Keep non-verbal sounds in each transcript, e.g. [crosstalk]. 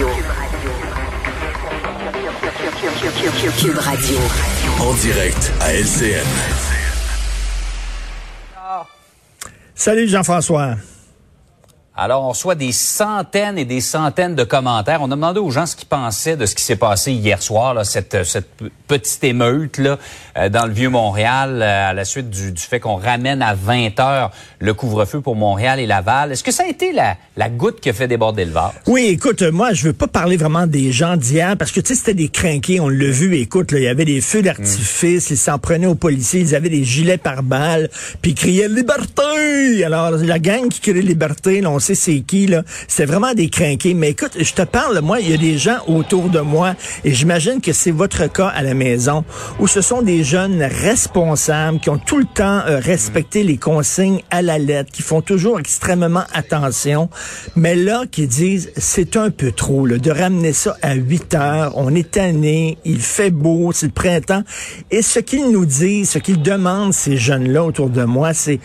Radio. Cube Radio. En direct à LCN. Salut Jean-François. Alors, on reçoit des centaines et des centaines de commentaires. On a demandé aux gens ce qu'ils pensaient de ce qui s'est passé hier soir, là, cette, cette petite émeute là, euh, dans le Vieux-Montréal euh, à la suite du, du fait qu'on ramène à 20 heures le couvre-feu pour Montréal et Laval. Est-ce que ça a été la, la goutte qui a fait déborder le vase? Oui, écoute, moi, je veux pas parler vraiment des gens d'hier parce que, tu sais, c'était des crinqués, on l'a vu. Écoute, il y avait des feux d'artifice, ils s'en prenaient aux policiers, ils avaient des gilets par balles, puis ils criaient « Liberté! » Alors, la gang qui crie « Liberté », là, on c'est qui, là. C'était vraiment des crinqués. Mais écoute, je te parle, moi, il y a des gens autour de moi, et j'imagine que c'est votre cas à la maison, où ce sont des jeunes responsables qui ont tout le temps euh, respecté les consignes à la lettre, qui font toujours extrêmement attention, mais là, qui disent, c'est un peu trop, là, de ramener ça à 8 heures, on est tanné, il fait beau, c'est le printemps. Et ce qu'ils nous disent, ce qu'ils demandent, ces jeunes-là autour de moi, c'est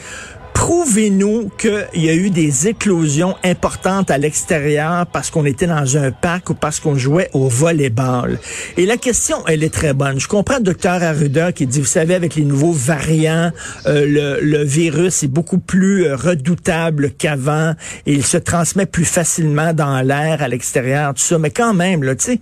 prouvez-nous qu'il y a eu des éclosions importantes à l'extérieur parce qu'on était dans un parc ou parce qu'on jouait au volleyball? Et la question, elle est très bonne. Je comprends le docteur Arruda qui dit, vous savez, avec les nouveaux variants, euh, le, le, virus est beaucoup plus euh, redoutable qu'avant et il se transmet plus facilement dans l'air à l'extérieur, tout ça. Mais quand même, là, tu sais,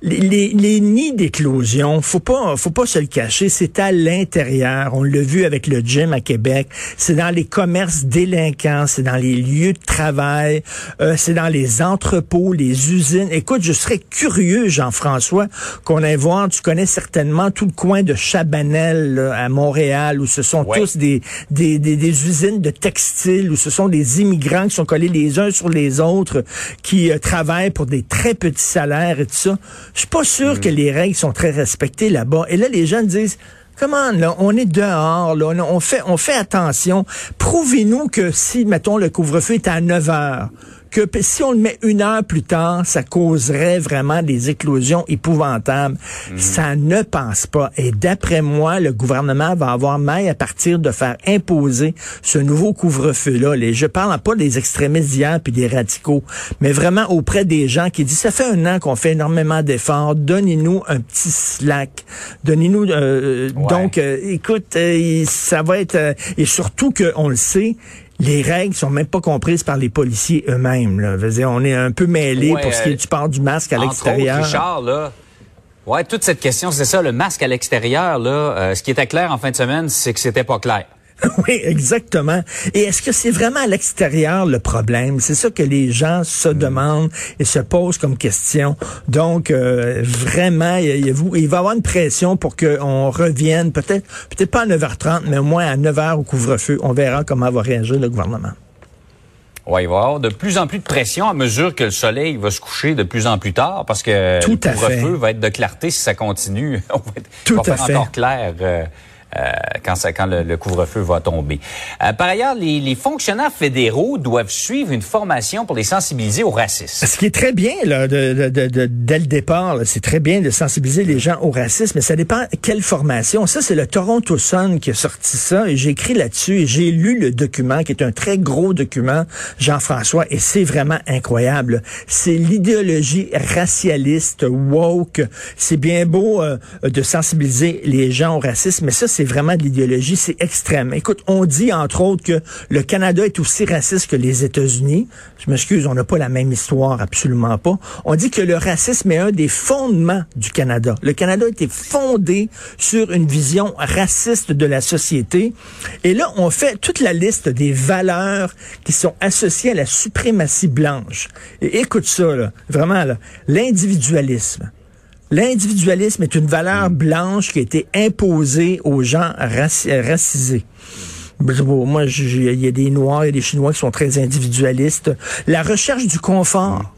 les, les, nids d'éclosion, faut pas, faut pas se le cacher, c'est à l'intérieur. On l'a vu avec le gym à Québec. C'est dans les commerce délinquants, c'est dans les lieux de travail, euh, c'est dans les entrepôts, les usines. Écoute, je serais curieux, Jean-François, qu'on aille voir, tu connais certainement tout le coin de Chabanel là, à Montréal, où ce sont Ouais. tous des, des, des, des usines de textiles, où ce sont des immigrants qui sont collés les uns sur les autres, qui euh, travaillent pour des très petits salaires et tout ça. Je suis pas sûr que les règles sont très respectées là-bas. Et là, les jeunes disent, Comment là, on est dehors, là, on, fait, on fait attention. Prouvez-nous que si, mettons, le couvre-feu est à 9 heures, que si on le met une heure plus tard, ça causerait vraiment des éclosions épouvantables. Ça ne passe pas. Et d'après moi, le gouvernement va avoir maille à partir de faire imposer ce nouveau couvre-feu-là. Les- Je parle pas des extrémistes d'hier puis des radicaux, mais vraiment auprès des gens qui disent, ça fait un an qu'on fait énormément d'efforts, donnez-nous un petit slack, donnez-nous... euh, Ouais. Donc, euh, écoute, euh, ça va être... euh, et surtout qu'on le sait, les règles sont même pas comprises par les policiers eux-mêmes. On est un peu mêlés Ouais, pour ce qui est du port du masque à l'extérieur. Richard, là, ouais, toute cette question, c'est ça, le masque à l'extérieur, là, euh, ce qui était clair en fin de semaine, c'est que c'était pas clair. [laughs] Oui, exactement. Et est-ce que c'est vraiment à l'extérieur le problème? C'est ça que les gens se demandent et se posent comme question. Donc, euh, vraiment, il, va y avoir une pression pour qu'on revienne, peut-être peut-être pas à 9h30, mais au moins à 9h au couvre-feu. On verra comment va réagir le gouvernement. Ouais, il va y avoir de plus en plus de pression à mesure que le soleil va se coucher de plus en plus tard parce que Tout le couvre-feu va être de clarté si ça continue. [laughs] On va être- Tout va à faire fait. encore clair euh, euh, quand, ça, quand le, le couvre-feu va tomber. Euh, par ailleurs, les, les fonctionnaires fédéraux doivent suivre une formation pour les sensibiliser au racisme. Ce qui est très bien là, de, de- de- dès le départ, c'est très bien de sensibiliser les gens au racisme, mais ça dépend quelle formation. Ça, c'est le Toronto Sun qui a sorti ça, et j'ai écrit là-dessus, et j'ai lu le document, qui est un très gros document, Jean-François, et c'est vraiment incroyable. C'est l'idéologie racialiste, woke. C'est bien beau euh, de sensibiliser les gens au racisme, mais ça, c'est vraiment de l'idéologie, c'est extrême. Écoute, on dit, entre autres, que le Canada est aussi raciste que les États-Unis. Je m'excuse, on n'a pas la même histoire, absolument pas. On dit que le racisme est un des fondements du Canada. Le Canada a été fondé sur une vision raciste de la société. Et là, on fait toute la liste des valeurs qui sont associées à la suprématie blanche. Et écoute ça, là, vraiment, là, l'individualisme. Est une valeur blanche qui a été imposée aux gens raci- racisés. Moi, il y a des Noirs, il y a des Chinois qui sont très individualistes. La recherche du confort.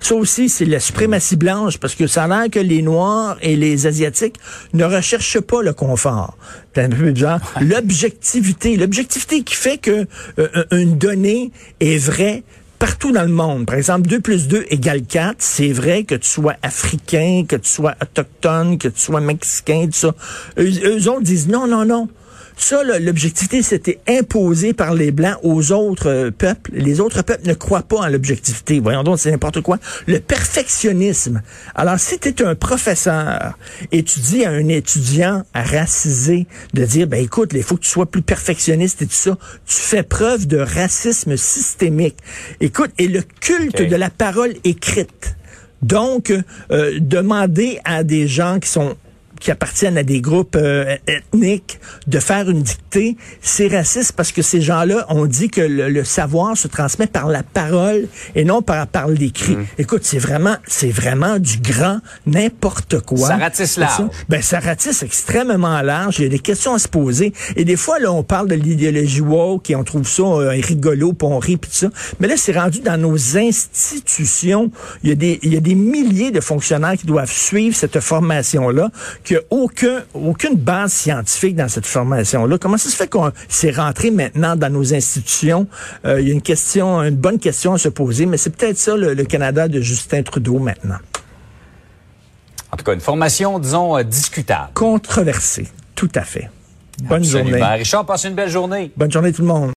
Ça aussi, c'est la suprématie blanche, parce que ça a l'air que les Noirs et les Asiatiques ne recherchent pas le confort. C'est un peu de genre l'objectivité. L'objectivité qui fait que euh, une donnée est vraie partout dans le monde. Par exemple, 2 plus 2 égale 4. C'est vrai que tu sois africain, que tu sois autochtone, que tu sois mexicain, tout ça. Eux, eux autres disent non, non, non. Ça, l'objectivité, c'était imposé par les Blancs aux autres euh, peuples. Les autres peuples ne croient pas en l'objectivité. Voyons donc, c'est n'importe quoi. Le perfectionnisme. Alors, si tu es un professeur et tu dis à un étudiant racisé de dire, ben écoute, il faut que tu sois plus perfectionniste et tout ça, tu fais preuve de racisme systémique. Écoute, et le culte de la parole écrite. Donc, euh, demander à des gens qui sont qui appartiennent à des groupes euh, ethniques de faire une dictée, c'est raciste parce que ces gens-là ont dit que le, le savoir se transmet par la parole et non par, par l'écrit. Mm. Écoute, c'est vraiment, c'est vraiment du grand n'importe quoi. Ça ratisse large. ça. Ben, ça ratisse extrêmement large. Il y a des questions à se poser. Et des fois, là, on parle de l'idéologie woke et on trouve ça euh, rigolo, puis on rit, puis tout ça. Mais là, c'est rendu dans nos institutions. Il y, a des, il y a des milliers de fonctionnaires qui doivent suivre cette formation-là, qu'il n'y a aucun, aucune base scientifique dans cette formation-là. Comment ça se fait qu'on s'est rentré maintenant dans nos institutions? Euh, il y a une question, une bonne question à se poser, mais c'est peut-être ça le, le Canada de Justin Trudeau maintenant. En tout cas, une formation, disons, euh, discutable. Controversé. Tout à fait. Bonne Absolument. journée. Richard, passe une belle journée. Bonne journée tout le monde.